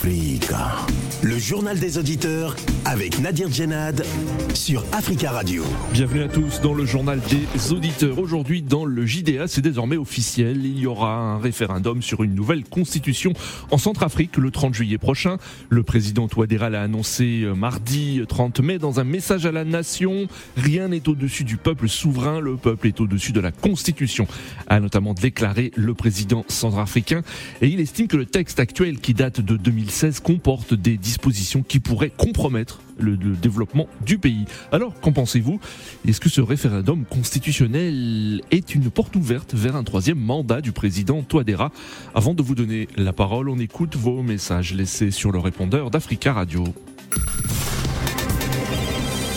Friga. Le journal des auditeurs avec Nadir Djenad sur Africa Radio. Bienvenue à tous dans le journal des auditeurs. Aujourd'hui, dans le JDA, c'est désormais officiel. Il y aura un référendum sur une nouvelle constitution en Centrafrique le 30 juillet prochain. Le président Touadéra l'a annoncé euh, mardi 30 mai dans un message à la nation. Rien n'est au-dessus du peuple souverain. Le peuple est au-dessus de la constitution, a notamment déclaré le président centrafricain. Et il estime que le texte actuel qui date de 2016 comporte des dispositions qui pourraient compromettre le, le développement du pays. Alors, qu'en pensez-vous? Est-ce que ce référendum constitutionnel est une porte ouverte vers un troisième mandat du président Touadéra? Avant de vous donner la parole, on écoute vos messages laissés sur le répondeur d'Africa Radio.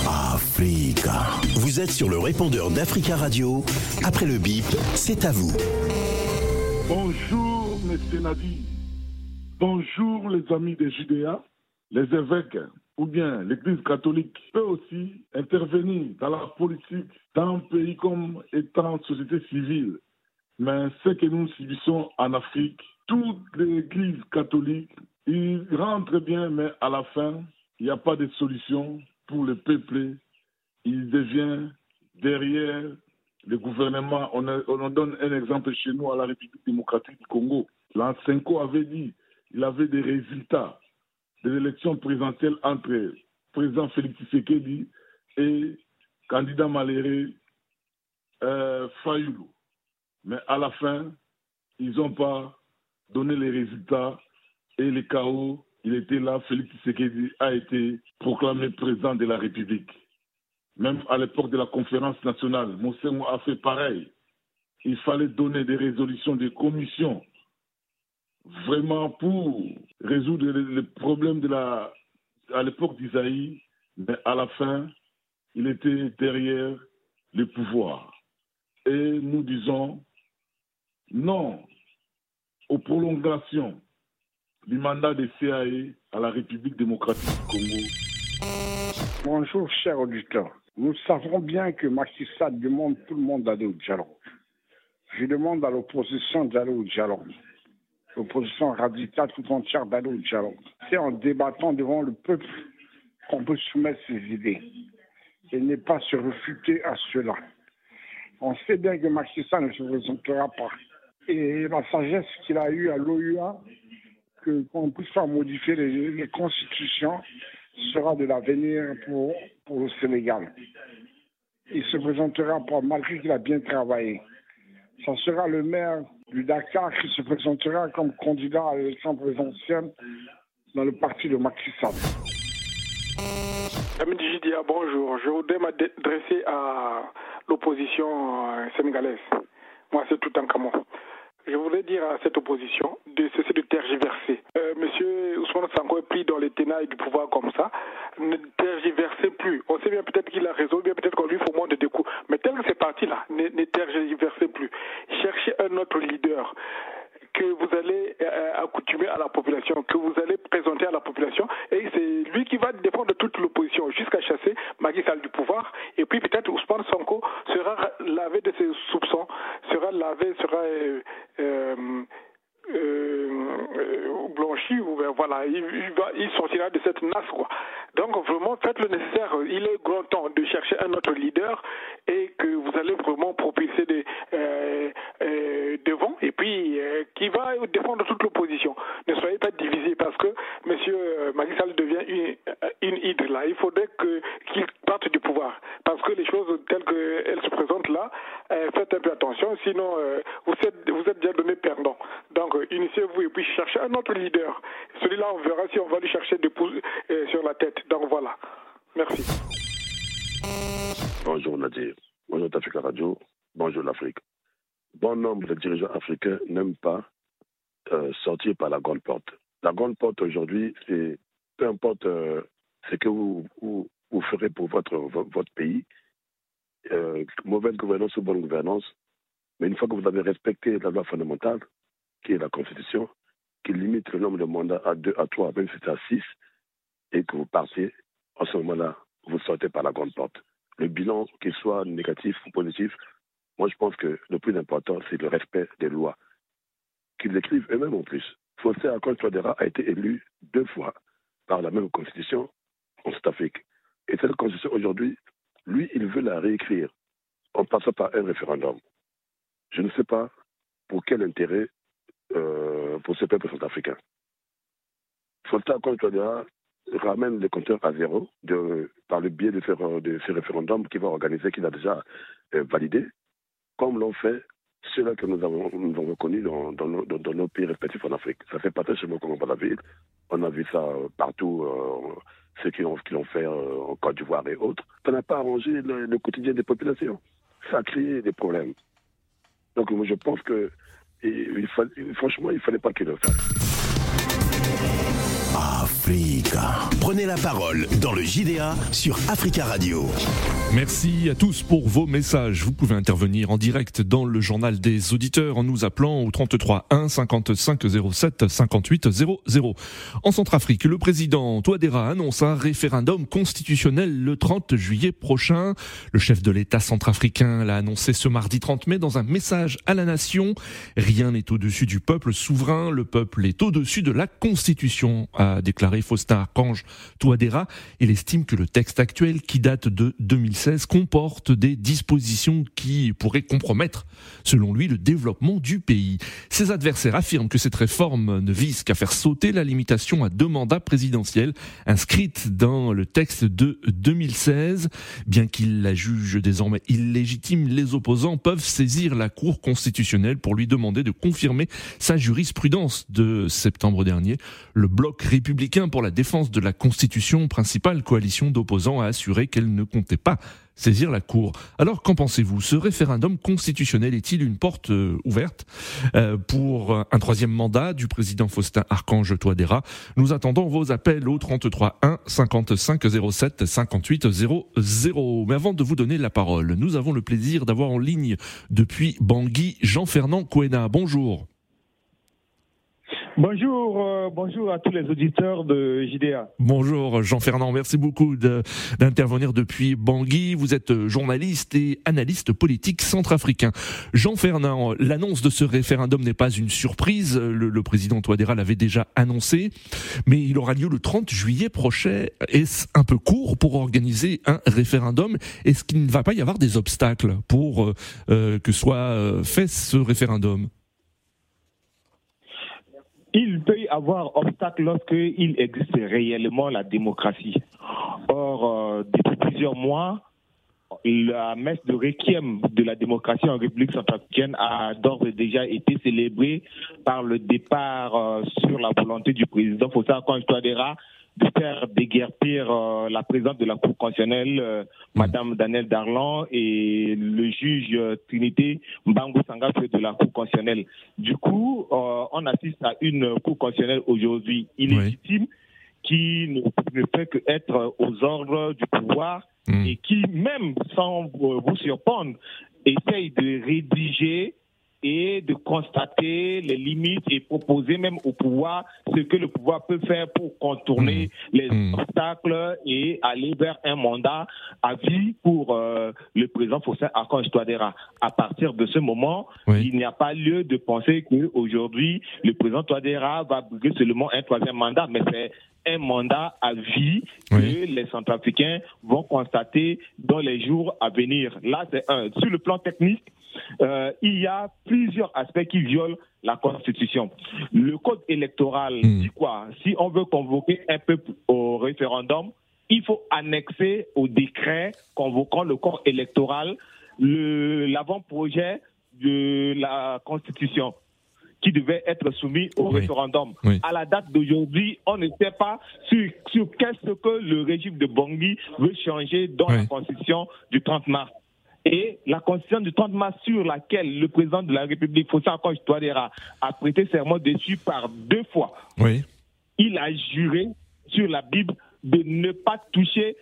Africa. Vous êtes sur le répondeur d'Africa Radio. Après le bip, c'est à vous. Bonjour, Monsieur Nadi. Bonjour, les amis des Judéa, les évêques ou bien l'Église catholique peut aussi intervenir dans la politique d'un pays comme étant société civile. Mais ce que nous subissons en Afrique, toute l'Église catholique, il rentre bien, mais à la fin, il n'y a pas de solution pour le peuple. Il devient derrière le gouvernement. On, on en donne un exemple chez nous à la République démocratique du Congo. L'Ansenko avait dit il avait des résultats de l'élection présidentielle entre président Félix Tshisekedi et candidat malheureux euh, Fayoulou. Mais à la fin, ils n'ont pas donné les résultats et le chaos, il était là, Félix Tshisekedi a été proclamé président de la République. Même à l'époque de la conférence nationale, Monsengo a fait pareil. Il fallait donner des résolutions des commissions vraiment pour résoudre le, problème de la à l'époque d'Isaïe, mais à la fin, il était derrière le pouvoir. Et nous disons non aux prolongations du mandat des CAE à la République démocratique du Congo. Bonjour, chers auditeurs. Nous savons bien que Macky demande tout le monde d'aller au dialogue. Je demande à l'opposition d'aller au dialogue. L'opposition radicale tout entière d'aller au. C'est en débattant devant le peuple qu'on peut soumettre ses idées. Et n'est pas se refuter à cela. On sait bien que Macky ne se présentera pas. Et la sagesse qu'il a eue à l'OUA, qu'on puisse pas modifier les, les constitutions, sera de l'avenir pour, pour le Sénégal. Il se présentera pas, malgré qu'il a bien travaillé. Ça sera le maire du Dakar qui se présentera comme candidat à l'élection présidentielle dans le parti de Macky Sall. JDA, bonjour. Je voudrais m'adresser à l'opposition euh, sénégalaise. Moi, c'est tout en Camon. Je voudrais dire à cette opposition de cesser de tergiverser. Euh, Monsieur Ousmane Sanko est pris dans les ténailles du pouvoir comme ça. Ne tergiversez plus. On sait bien peut-être qu'il a raison, bien peut-être qu'on lui faut moins de des coups. Mais tel que c'est parti là, ne, plus. Cherchez un autre leader que vous allez euh, accoutumer à la population, que vous allez présenter à la population, et c'est lui qui va défendre toute l'opposition jusqu'à chasser Macky du pouvoir, et puis peut-être Ousmane Sonko sera lavé de ses soupçons, sera lavé, sera euh, euh, voilà, il, sortira de cette nasse, quoi. Donc vraiment, faites le nécessaire. Il est grand temps de chercher un autre leader et que vous allez vraiment propulser des, euh, euh, devant et puis euh, qui va défendre toute l'opposition. Ne soyez pas divisés parce que Monsieur euh, Macky Sall devient une, une hydre là. Il faudrait que qu'il parte du pouvoir parce que les choses telles qu'elles se présentent là, faites un peu attention, sinon vous êtes vous êtes déjà donné perdant. Euh, initiez-vous et puis cherchez un autre leader. Celui-là, on verra si on va lui chercher des pouces euh, sur la tête. Donc voilà. Merci. Bonjour Nadir. Bonjour Africa Radio. Bonjour l'Afrique. Bon nombre de dirigeants africains n'aiment pas euh, sortir par la grande porte. La grande porte aujourd'hui, c'est peu importe euh, ce que vous, ferez pour votre, vo- votre pays, mauvaise gouvernance ou bonne gouvernance, mais une fois que vous avez respecté la loi fondamentale, qui est la Constitution, qui limite le nombre de mandats à deux, à trois, même si c'est à six, et que vous partez, en ce moment-là, vous sortez par la grande porte le bilan, qu'il soit négatif ou positif, moi je pense que le plus important, c'est le respect des lois. Qu'ils écrivent eux-mêmes en plus. Fossé Akon Touadéra a été élu deux fois par la même constitution en Sud-Afrique. Et cette constitution, aujourd'hui, lui, il veut la réécrire en passant par un référendum. Je ne sais pas pour quel intérêt euh, pour ce peuple sud-africain. Fossé Akon Touadéra ramène les compteurs à zéro par le biais de ce, de ce référendum qu'il va organiser, qu'il a déjà euh, validé, comme l'ont fait ceux-là que nous avons, nous avons connus dans, dans, nos, pays respectifs en Afrique. Ça fait partie chez moi comme ville. On a vu ça euh, partout, euh, ceux qui l'ont fait euh, en Côte d'Ivoire et autres. Ça n'a pas arrangé le, le, quotidien des populations. Ça a créé des problèmes. Donc moi, je pense que, il, il, franchement, il fallait pas qu'il le fasse. Prenez la parole dans le JDA sur Africa Radio. Merci à tous pour vos messages. Vous pouvez intervenir en direct dans le journal des auditeurs en nous appelant au 33 1 55 07 58 00. En Centrafrique, le président Touadéra annonce un référendum constitutionnel le 30 juillet prochain. Le chef de l'État centrafricain l'a annoncé ce mardi 30 mai dans un message à la nation. Rien n'est au-dessus du peuple souverain, le peuple est au-dessus de la Constitution, a déclaré Faustin Archange Touadéra. Il estime que le texte actuel, qui date de 2016, comporte des dispositions qui pourraient compromettre, selon lui, le développement du pays. Ses adversaires affirment que cette réforme ne vise qu'à faire sauter la limitation à deux mandats présidentiels inscrite dans le texte de 2016. Bien qu'il la juge désormais illégitime, les opposants peuvent saisir la Cour constitutionnelle pour lui demander de confirmer sa jurisprudence de septembre dernier. Le bloc républicain pour la défense de la Constitution, principale coalition d'opposants, a assuré qu'elle ne comptait pas saisir la Cour. Alors qu'en pensez-vous? Ce référendum constitutionnel est-il une porte euh, ouverte euh, pour un troisième mandat du président Faustin Archange Touadéra? Nous attendons vos appels au 33 1 55 07 58 00. Mais avant de vous donner la parole, nous avons le plaisir d'avoir en ligne depuis Bangui Jean-Fernand Coena. Bonjour. Bonjour, euh, bonjour à tous les auditeurs de JDA. Bonjour Jean-Fernand, merci beaucoup d'intervenir depuis Bangui. Vous êtes journaliste et analyste politique centrafricain. Jean-Fernand, l'annonce de ce référendum n'est pas une surprise. Le, président Touadéra l'avait déjà annoncé, mais il aura lieu le 30 juillet prochain. Est-ce un peu court pour organiser un référendum? Est-ce qu'il ne va pas y avoir des obstacles pour euh, euh que soit euh, fait ce référendum? Il peut y avoir obstacle lorsqu'il existe réellement la démocratie. Or, euh, depuis plusieurs mois, la messe de requiem de la démocratie en République centrafricaine a d'ores et déjà été célébrée par le départ euh, sur la volonté du président Fossa Touadéra de faire déguerpir euh, la présidente de la Cour constitutionnelle, euh, Madame Danielle Darlan, et le juge euh, Trinité Mbango Sangaf de la Cour constitutionnelle. Du coup, on assiste à une Cour constitutionnelle aujourd'hui illégitime qui ne, ne fait qu'être aux ordres du pouvoir Mm. et qui, même sans vous vous surprendre, essaye de rédiger et de constater les limites et proposer même au pouvoir ce que le pouvoir peut faire pour contourner Mmh. les Mmh. obstacles et aller vers un mandat à vie pour euh, le président Faustin Archange Touadéra. À partir de ce moment, Oui. il n'y a pas lieu de penser qu'aujourd'hui, le président Touadéra va briguer seulement un troisième mandat, mais c'est un mandat à vie Oui. que les Centrafricains vont constater dans les jours à venir. Là, c'est un. Sur le plan technique, euh, il y a plusieurs aspects qui violent la Constitution. Le code électoral Mm. dit quoi? Si on veut convoquer un peuple au référendum, il faut annexer au décret convoquant le corps électoral le- l'avant-projet de la Constitution qui devait être soumis au Oui. référendum. Oui. À la date d'aujourd'hui, on ne sait pas sur, sur qu'est-ce que le régime de Bangui veut changer dans la. Constitution du 30 mars. Et la Constitution du 30 mars sur laquelle le président de la République, Fossa Akonj Touadéra, a prêté serment dessus par deux fois, Oui. il a juré sur la Bible de ne pas toucher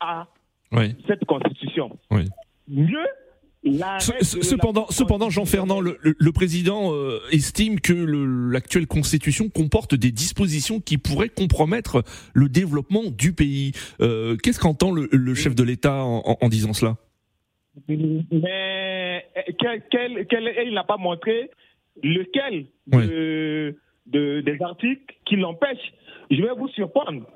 à Oui. cette Constitution. Oui. Mieux, Cependant, cependant, Jean-Fernand, le, le- le président euh, estime que le- l'actuelle constitution comporte des dispositions qui pourraient compromettre le développement du pays. Euh, Qu'est-ce qu'entend le, le chef de l'État en, en- en disant cela? Mais euh, quel, quel, quel- il n'a pas montré lequel Oui. de, de- des articles qui l'empêchent. Je vais vous surprendre.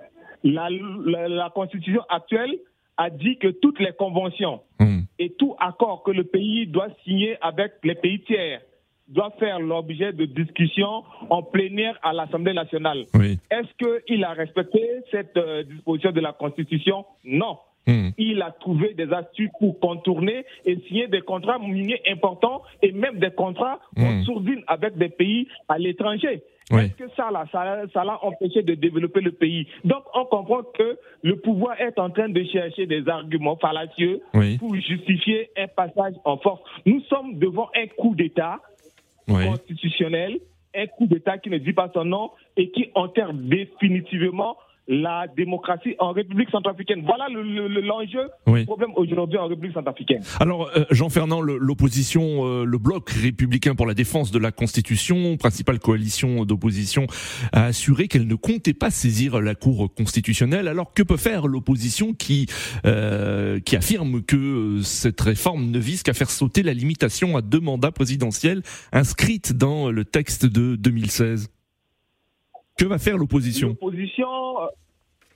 La, la, Constitution actuelle a dit que toutes les conventions hmm. Et tout accord que le pays doit signer avec les pays tiers doit faire l'objet de discussions en plénière à l'Assemblée nationale. Est-ce qu'il a respecté cette euh, disposition de la Constitution? Non. Hmm. Il a trouvé des astuces pour contourner et signer des contrats miniers importants et même des contrats mmh. en sourdine avec des pays à l'étranger. Est-ce que ça, là, ça, l'a empêché de développer le pays? Donc, on comprend que le pouvoir est en train de chercher des arguments fallacieux pour justifier un passage en force. Nous sommes devant un coup d'État constitutionnel, un coup d'État qui ne dit pas son nom et qui enterre définitivement la démocratie en République centrafricaine. Voilà l'enjeu le, problème aujourd'hui en République centrafricaine. Alors, euh, Jean Fernand, l'opposition, euh, le bloc républicain pour la défense de la Constitution, principale coalition d'opposition, a assuré qu'elle ne comptait pas saisir la Cour constitutionnelle. Alors, que peut faire l'opposition qui, euh, qui affirme que cette réforme ne vise qu'à faire sauter la limitation à deux mandats présidentiels inscrite dans le texte de 2016 que va faire l'opposition L'opposition, euh,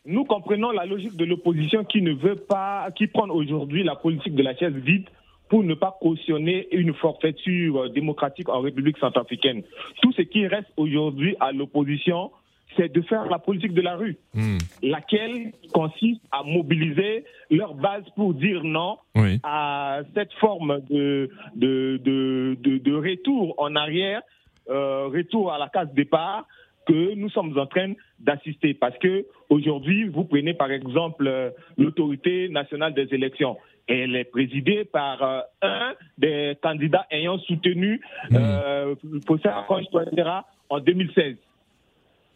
nous comprenons la logique de l'opposition qui ne veut pas, qui prend aujourd'hui la politique de la chaise vide pour ne pas cautionner une forfaiture euh, démocratique en République centrafricaine. Tout ce qui reste aujourd'hui à l'opposition, c'est de faire la politique de la rue, hmm. laquelle consiste à mobiliser leur base pour dire non à cette forme de, de, de, retour en arrière, euh, retour à la case départ, que nous sommes en train d'assister. Parce que aujourd'hui, vous prenez par exemple euh, l'autorité nationale des élections. Elle est présidée par euh, un des candidats ayant soutenu mmh. euh, en 2016.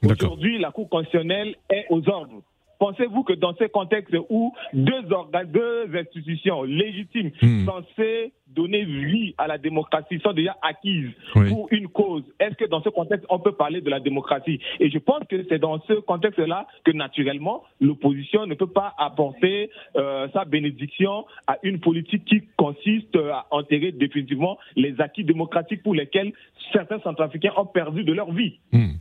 Aujourd'hui, la Cour constitutionnelle est aux ordres. Pensez-vous que dans ce contexte où deux, organes, deux institutions légitimes hmm. censées donner vie à la démocratie sont déjà acquises pour une cause, est-ce que dans ce contexte, on peut parler de la démocratie? Et je pense que c'est dans ce contexte-là que naturellement, l'opposition ne peut pas apporter euh, sa bénédiction à une politique qui consiste à enterrer définitivement les acquis démocratiques pour lesquels certains Centrafricains ont perdu de leur vie. Hmm.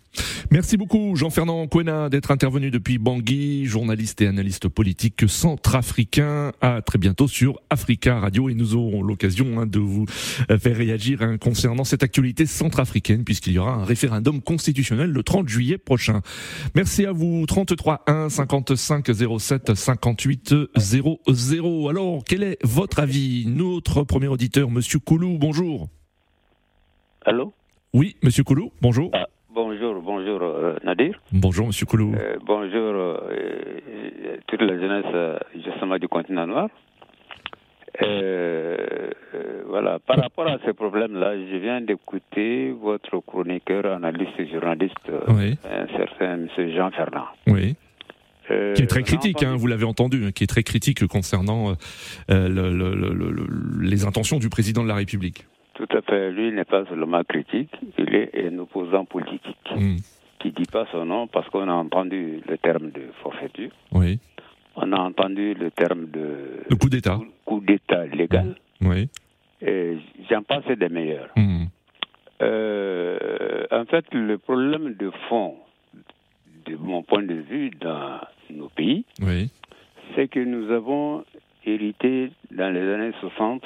Merci beaucoup Jean-Fernand Quena d'être intervenu depuis Bangui, journaliste et analyste politique centrafricain. À très bientôt sur Africa Radio et nous aurons l'occasion hein, de vous faire réagir hein, concernant cette actualité centrafricaine puisqu'il y aura un référendum constitutionnel le 30 juillet prochain. Merci à vous 33 1 55 07 58 00. Alors quel est votre avis? Notre premier auditeur, Monsieur Koulou, bonjour. Allô? Oui, Monsieur Koulou, bonjour. Ah, Bonjour, bonjour euh, Nadir. Bonjour Monsieur Koulou. Euh, bonjour euh, toute la jeunesse justement du continent noir. voilà, par rapport à ces problèmes-là, je viens d'écouter votre chroniqueur, analyste et journaliste, un certain M. Jean Fernand. Oui. qui est très critique, hein, vous l'avez entendu, hein, qui est très critique concernant les intentions du président de la République. Tout à fait. Lui n'est pas seulement critique, il est un opposant politique. Hmm. Qui dit pas son nom parce qu'on a entendu le terme de forfaiture. Oui. On a entendu le terme de. Le coup d'État. Coup, d'État légal. Hmm. Oui. Et j'en pense des meilleurs. Hmm. Euh, en fait, le problème de fond, de mon point de vue, dans nos pays, oui. c'est que nous avons hérité dans les années 60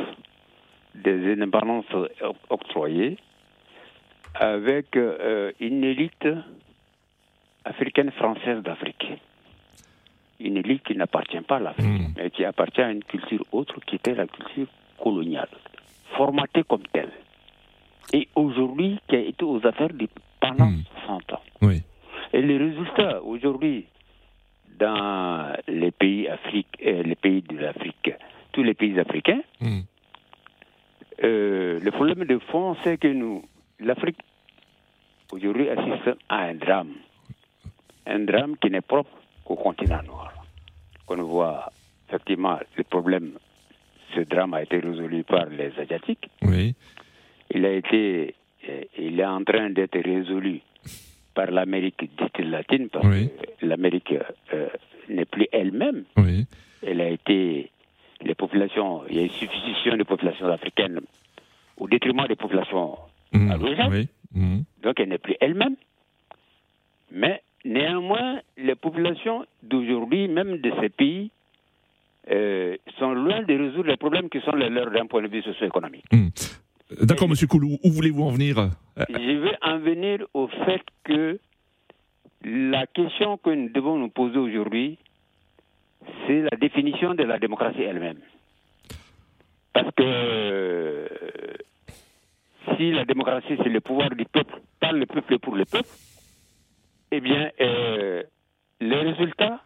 des indépendances octroyées avec euh, une élite africaine française d'Afrique. Une élite qui n'appartient pas à l'Afrique, hmm. mais qui appartient à une culture autre qui était la culture coloniale, formatée comme telle. Et aujourd'hui, qui a été aux affaires pendant 60 hmm. ans. Oui. Et les résultats aujourd'hui dans les pays, Afrique, euh, les pays de l'Afrique, tous les pays africains, hmm. Euh, le problème de fond, c'est que nous, l'Afrique, aujourd'hui, assiste à un drame. Un drame qui n'est propre qu'au continent noir. On voit effectivement le problème, ce drame a été résolu par les Asiatiques. Oui. Il a été, euh, il est en train d'être résolu par l'Amérique dite latine, parce que l'Amérique euh, n'est plus elle-même. Oui. Elle a été les populations, il y a une substitution des populations africaines au détriment des populations mmh, mmh. Donc elle n'est plus elle-même. néanmoins, les populations d'aujourd'hui, même de ces pays, euh, sont loin de résoudre les problèmes qui sont les leurs d'un point de vue socio-économique. Hmm. D'accord, Monsieur Koulou, où voulez-vous en venir? Euh, Je vais en venir au fait que la question que nous devons nous poser aujourd'hui, c'est la définition de la démocratie elle-même. Parce que euh, si la démocratie, c'est le pouvoir du peuple, par le peuple et pour le peuple, eh bien, euh, les résultats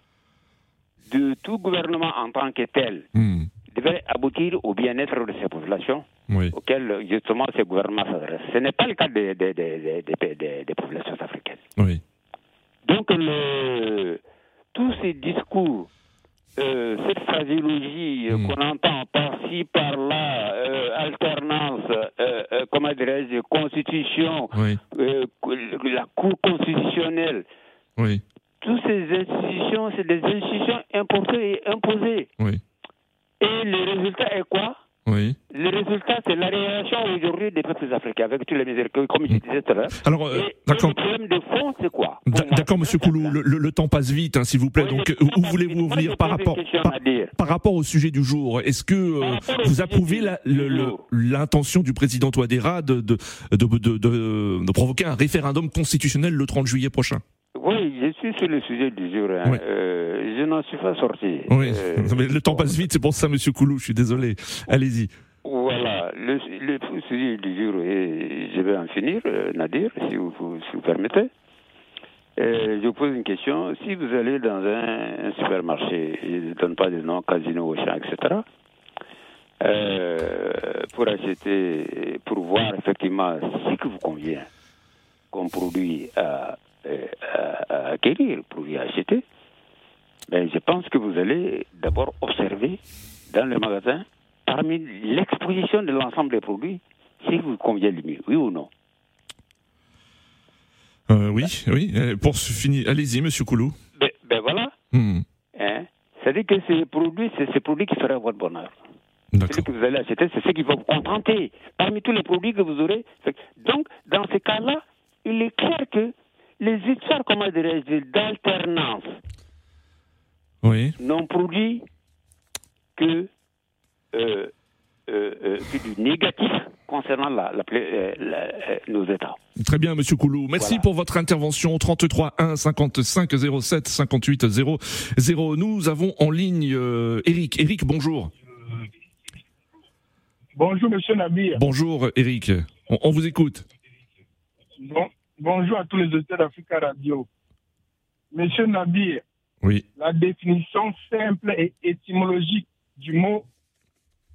de tout gouvernement en tant que tel hmm, devraient aboutir au bien-être de ces populations Oui. auxquelles justement ces gouvernements s'adressent. Ce n'est pas le cas des, des- des- des- des- des- des populations africaines. Oui. Donc, le, tous ces discours, euh, cette phraséologie euh, Mm. qu'on entend par-ci, par-là, euh, alternance, euh, comment dirais-je, constitution, Oui. la Cour constitutionnelle, Oui. toutes ces institutions, c'est des institutions importées et imposées. Oui. Et le résultat est quoi? Oui. Le résultat, c'est la réaction aujourd'hui des peuples africains, avec tous les misères, comme je disais tout à l'heure. Alors, euh, d'accord. le problème de fond, c'est quoi D'accord, Monsieur Koulou, le, le- le temps passe vite, hein, s'il vous plaît. Oui, Donc, où voulez-vous vite. Moi, venir j'ai par rapport, par, rapport au sujet du jour Est-ce que euh, vous approuvez l'intention du président Touadéra de, de, de, de- de- de provoquer un référendum constitutionnel le 30 juillet prochain? Oui, je suis sur le sujet du jour. hein. Oui. Euh, je n'en suis pas sorti. Oui, Euh, mais le temps passe vite, c'est pour ça, Monsieur Koulou, je suis désolé. Allez-y. Le, le sujet du jour, et je vais en finir, euh, Nadir, si vous, si vous permettez. Euh, je vous pose une question. Si vous allez dans un, supermarché, je ne donne pas de nom, Casino, Auchan, etc., euh, pour acheter, pour voir effectivement ce qui vous convient comme produit à, à- à acquérir, produit à acheter, ben, je pense que vous allez d'abord observer dans le magasin, parmi l'exposition de l'ensemble des produits, qui vous convient le mieux, oui ou non Euh, oui, oui. euh, Pour se finir, allez-y, Monsieur Koulou. ben, ben voilà. Hmm, Hein? C'est-à-dire que ces produits, c'est ces produits qui feraient votre bonheur. Celui D'accord. que vous allez acheter, c'est ce qui va vous contenter. Parmi tous les produits que vous aurez. Donc, dans ce cas-là, il est clair que les histoires, comment dirais-je, d'alternance Oui. n'ont produit que, euh, euh, euh, du négatif concernant la, la euh, la- euh, nos États. Très bien, Monsieur Koulou. Merci Voilà. pour votre intervention. 33 1 55 07 58 0 0. Nous avons en ligne euh, Eric. Eric, bonjour. Bonjour, monsieur Nabir. Bonjour, Eric. On, on vous écoute. Bon- bonjour à tous les auditeurs d'Africa Radio. Monsieur Nabir, Oui. la définition simple et étymologique du mot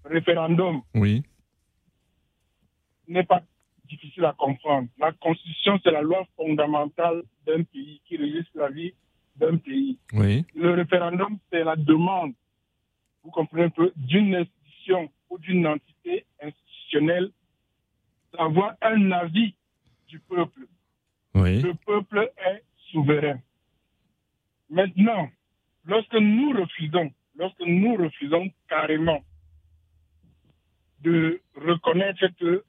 référendum Oui. n'est pas difficile à comprendre. La Constitution, c'est la loi fondamentale d'un pays qui régisse la vie d'un pays. Oui. Le référendum, c'est la demande, vous comprenez un peu, d'une institution ou d'une entité institutionnelle d'avoir un avis du peuple. Oui. Le peuple est souverain. Maintenant, lorsque nous refusons, lorsque nous refusons carrément de reconnaître que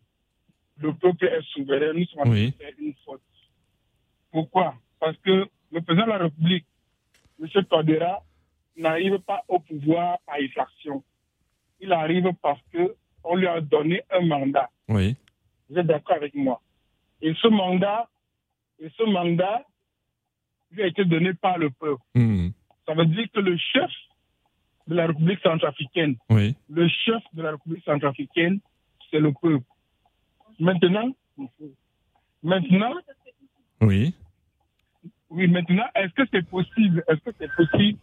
le peuple est souverain, nous sommes Oui. une faute. Pourquoi? Parce que le président de la République, M. Todera, n'arrive pas au pouvoir par effraction. Il arrive parce que on lui a donné un mandat. Oui. Vous êtes d'accord avec moi? Et ce mandat, et ce mandat lui a été donné par le peuple. Hmm. Ça veut dire que le chef de la République centrafricaine, Oui. le chef de la République centrafricaine, c'est le peuple. Maintenant, maintenant, Oui. oui, maintenant, est-ce que c'est possible, est-ce que c'est possible,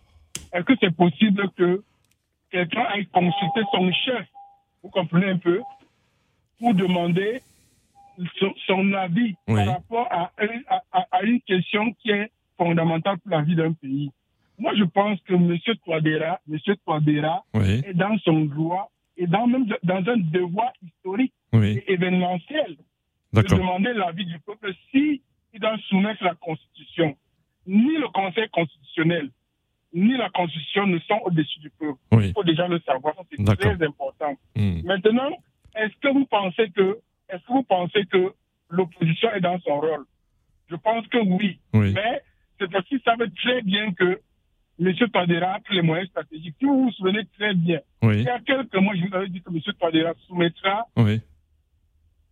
est-ce que c'est possible que quelqu'un aille consulter son chef, vous comprenez un peu, pour demander son, son avis Oui. par rapport à, un- à- à- à une question qui est fondamentale pour la vie d'un pays? Moi, je pense que M. Touadéra, M. Touadéra Oui. est dans son droit et dans, même dans un devoir historique Oui. et événementiel de demander l'avis du peuple si il doit soumettre la Constitution. Ni le Conseil constitutionnel, ni la Constitution ne sont au-dessus du peuple. Oui. Il faut déjà le savoir, c'est très important. Hmm. Maintenant, est-ce que vous pensez que, est-ce que vous pensez que l'opposition est dans son rôle? Je pense que oui. Oui. Mais cette fois-ci savait très bien que M. Tadera a pris les moyens stratégiques. Si vous vous souvenez très bien, Oui. il y a quelques mois, je vous avais dit que M. Tadera soumettra Oui.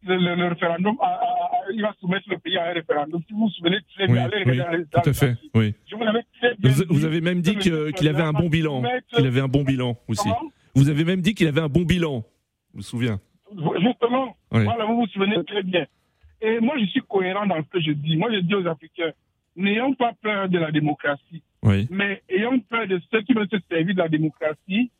le, le- le référendum, à- à- à- il va soumettre le pays à un référendum. Si vous vous souvenez très Oui, bien, allez oui, regarder tout à fait. Oui. Je vous l'avais très bien Vous, dit vous avez même dit qu'il avait un bon bilan. Qu'il avait un bon bilan aussi. Vous avez même dit qu'il avait un bon bilan. Je me souviens. Justement, Oui. voilà, vous vous souvenez très bien. Et moi, je suis cohérent dans ce que je dis. Moi, je dis aux Africains, n'ayons pas peur de la démocratie, Oui. mais ayons peur de ceux qui veulent se servir de la démocratie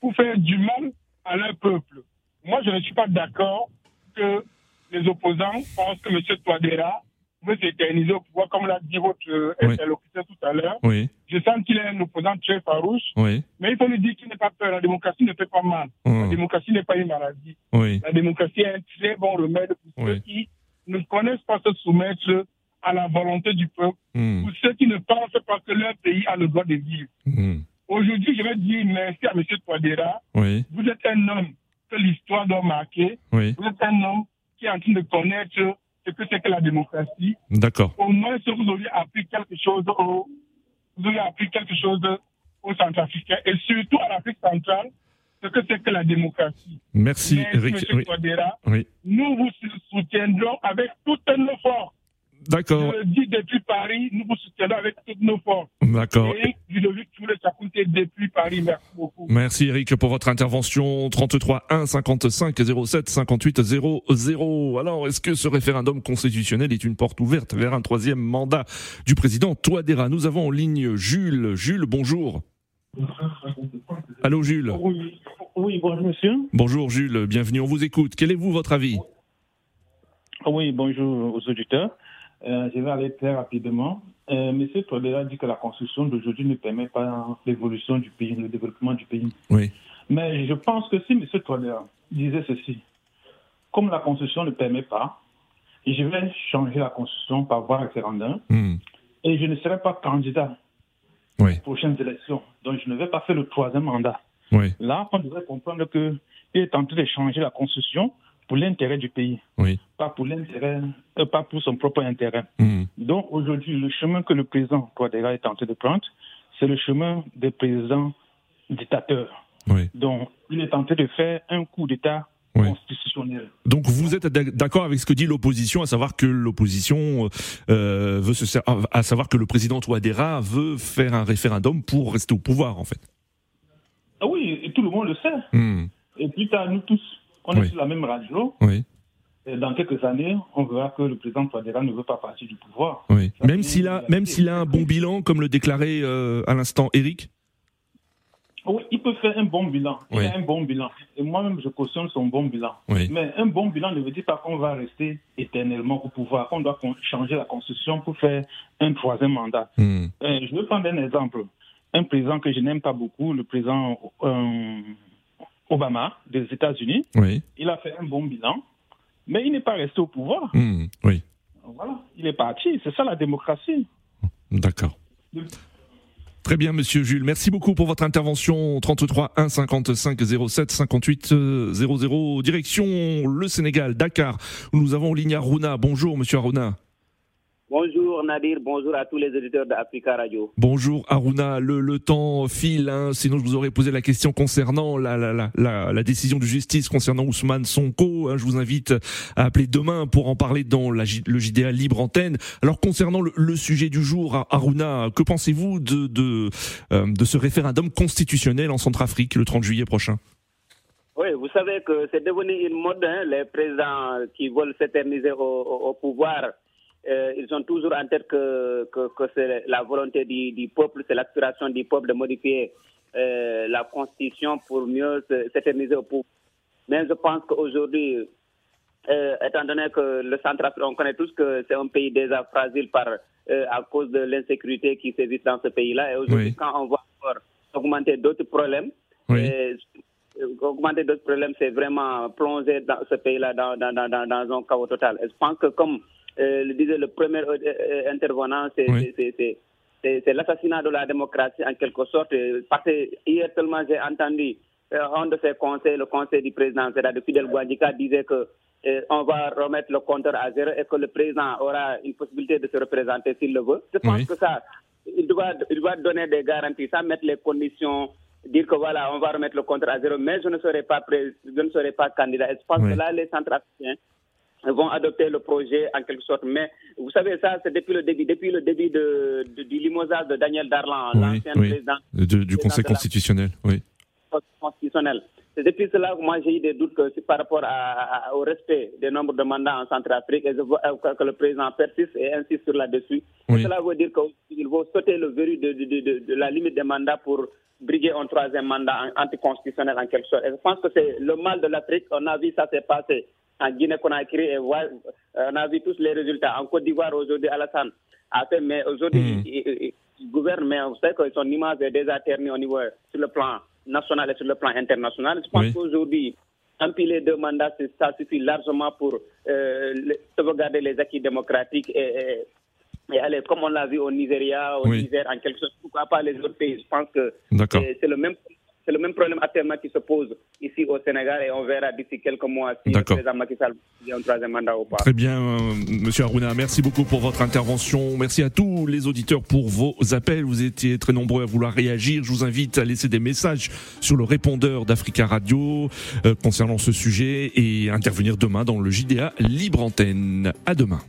pour faire du mal à leur peuple. Moi, je ne suis pas d'accord que les opposants pensent que M. Touadéra veut s'éterniser au pouvoir, comme l'a dit votre euh, Oui. interlocuteur tout à l'heure. Oui. Je sens qu'il est un opposant très farouche, Oui. mais il faut lui dire qu'il n'est pas peur. La démocratie ne fait pas mal. La Hum. démocratie n'est pas une maladie. Oui. La démocratie est un très bon remède pour ceux qui ne connaissent pas se soumettre à la volonté du peuple, Hum. pour ceux qui ne pensent pas que leur pays a le droit de vivre. Hum. Aujourd'hui, je vais dire merci à M. Touadéra. Oui. Vous êtes un homme que l'histoire doit marquer. Oui. Vous êtes un homme qui est en train de connaître ce que c'est que la démocratie. D'accord. Au moins, si vous auriez appris quelque chose au, vous auriez appris quelque chose aux Centrafricains et surtout à l'Afrique centrale, ce que c'est que la démocratie. Merci, Merci, Eric. M. Oui. Nous vous soutiendrons avec toutes nos forces. D'accord. Je le dis depuis Paris, nous vous soutiendrons avec toutes nos forces. D'accord. Et Ludovic Touré Sakounté depuis Paris, merci beaucoup. Merci Eric pour votre intervention. 33 1 55 07 58 00. Alors, est-ce que ce référendum constitutionnel est une porte ouverte vers un troisième mandat du président Touadéra? Nous avons en ligne Jules. Jules, bonjour. Allô Jules. Oui, oui, bonjour monsieur. Bonjour Jules, bienvenue, on vous écoute. Quel est vous votre avis? Oui, bonjour aux auditeurs. Euh, je vais aller très rapidement. Euh, monsieur Todera dit que la Constitution d'aujourd'hui ne permet pas l'évolution du pays, le développement du pays. Oui. Mais je pense que si monsieur Todera disait ceci, comme la Constitution ne permet pas, je vais changer la Constitution par voie référendaire Hmm. et je ne serai pas candidat Oui. aux prochaines élections. Donc je ne vais pas faire le troisième mandat. Oui. Là, on devrait comprendre qu'il est en train de changer la Constitution pour l'intérêt du pays, Oui. pas pour l'intérêt, euh, pas pour son propre intérêt. Hmm. Donc aujourd'hui, le chemin que le président Touadéra est en train de prendre, c'est le chemin des présidents dictateurs. Oui. Donc il est en train de faire un coup d'État Oui. constitutionnel. Donc vous êtes d'ac- d'accord avec ce que dit l'opposition, à savoir que l'opposition euh, veut se à savoir que le président Touadéra veut faire un référendum pour rester au pouvoir en fait. Ah oui, et tout le monde le sait. Hmm. Et plus tard, nous tous, on Oui. est sur la même radio. Oui. Et dans quelques années, on verra que le président Touadéra ne veut pas partir du pouvoir. Oui. Ça, Même s'il a même s'il a un bon bilan, comme le déclarait euh, à l'instant Eric. Oui, il peut faire un bon bilan. Il Oui. a un bon bilan. Et moi-même, je cautionne son bon bilan. Oui. Mais un bon bilan ne veut dire pas qu'on va rester éternellement au pouvoir, qu'on doit changer la constitution pour faire un troisième mandat. Hmm. Euh, je vais prendre un exemple. Un président que je n'aime pas beaucoup, le président euh, Obama des États-Unis, Oui. il a fait un bon bilan, mais il n'est pas resté au pouvoir. Hmm. Oui. Voilà, il est parti. C'est ça la démocratie. D'accord. Très bien, monsieur Jules. Merci beaucoup pour votre intervention. 33 1 55 07 58 euh, 00. Direction le Sénégal, Dakar, où nous avons ligne Aruna. Bonjour, monsieur Aruna. Bonjour Nadir, bonjour à tous les auditeurs d'Africa Radio. Bonjour Aruna, le, le temps file, hein, sinon je vous aurais posé la question concernant la, la, la, la, la décision de justice concernant Ousmane Sonko. hein. je vous invite à appeler demain pour en parler dans la, le JDA Libre Antenne. Alors concernant le, le sujet du jour, Ar- Aruna, que pensez-vous de, de, euh, de ce référendum constitutionnel en Centrafrique le 30 juillet prochain? Oui, vous savez que c'est devenu une mode, hein, les présidents qui veulent s'éterniser au- au pouvoir. Euh, ils ont toujours en tête que, que, que c'est la volonté du, du peuple, c'est l'aspiration du peuple de modifier euh, la constitution pour mieux se- s'éterniser au pouvoir. Mais je pense qu'aujourd'hui, euh, étant donné que le Centrafrique, on connaît tous que c'est un pays déjà fragile par, à cause de l'insécurité qui sévit dans ce pays-là. Et aujourd'hui, Oui. quand on voit encore augmenter d'autres problèmes, Oui. augmenter d'autres problèmes, c'est vraiment plonger dans ce pays-là dans, dans, dans, dans, dans un chaos total. Et je pense que comme le disait le premier euh, euh, intervenant, c'est Oui. l'assassinat de la démocratie en quelque sorte. Euh, Parce que hier seulement j'ai entendu euh, un de ses conseils, le conseil du président, c'est-à-dire Fidel Guadika, disait que on va remettre le compteur à zéro et que le président aura une possibilité de se représenter s'il le veut. Je pense que ça, il doit, il doit donner des garanties, ça mettre les conditions dire que voilà, on va remettre le compteur à zéro, mais je ne serai pas, je ne serai pas candidat. je pense que là, les centres africains vont adopter le projet en quelque sorte. Mais vous savez, ça, c'est depuis le début, depuis le début de, du limogeage de Daniel Darlan, l'ancien président du Conseil constitutionnel. Oui. Constitutionnel. C'est depuis cela que moi j'ai eu des doutes que par rapport au respect des nombres de mandats en Centrafrique et je vois euh, que le président persiste et insiste sur là-dessus. Cela veut dire qu'il faut sauter le verrou de, de, la limite des mandats pour briguer un troisième mandat anticonstitutionnel en quelque sorte. Et je pense que c'est le mal de l'Afrique. On a vu ça s'est passé en Guinée-Conakry et euh, on a vu tous les résultats. En Côte d'Ivoire aujourd'hui, Alassane a fait, mais aujourd'hui, hmm. il, gouverne, mais vous savez que son image est déjà ternie au niveau sur le plan national et sur le plan international. Je pense qu'aujourd'hui, empiler deux mandats, ça suffit largement pour euh, sauvegarder les acquis démocratiques et, et, aller, comme on l'a vu au Nigeria, au Niger, en quelque sorte, pourquoi pas les autres pays. Je pense que c'est le même c'est le même problème actuellement qui se pose ici au Sénégal et on verra d'ici quelques mois si le président Macky Sall un troisième mandat ou pas. Très bien, euh, Monsieur Aruna, merci beaucoup pour votre intervention. Merci à tous les auditeurs pour vos appels. Vous étiez très nombreux à vouloir réagir. Je vous invite à laisser des messages sur le répondeur d'Africa Radio euh, concernant ce sujet et intervenir demain dans le JDA Libre Antenne. À demain.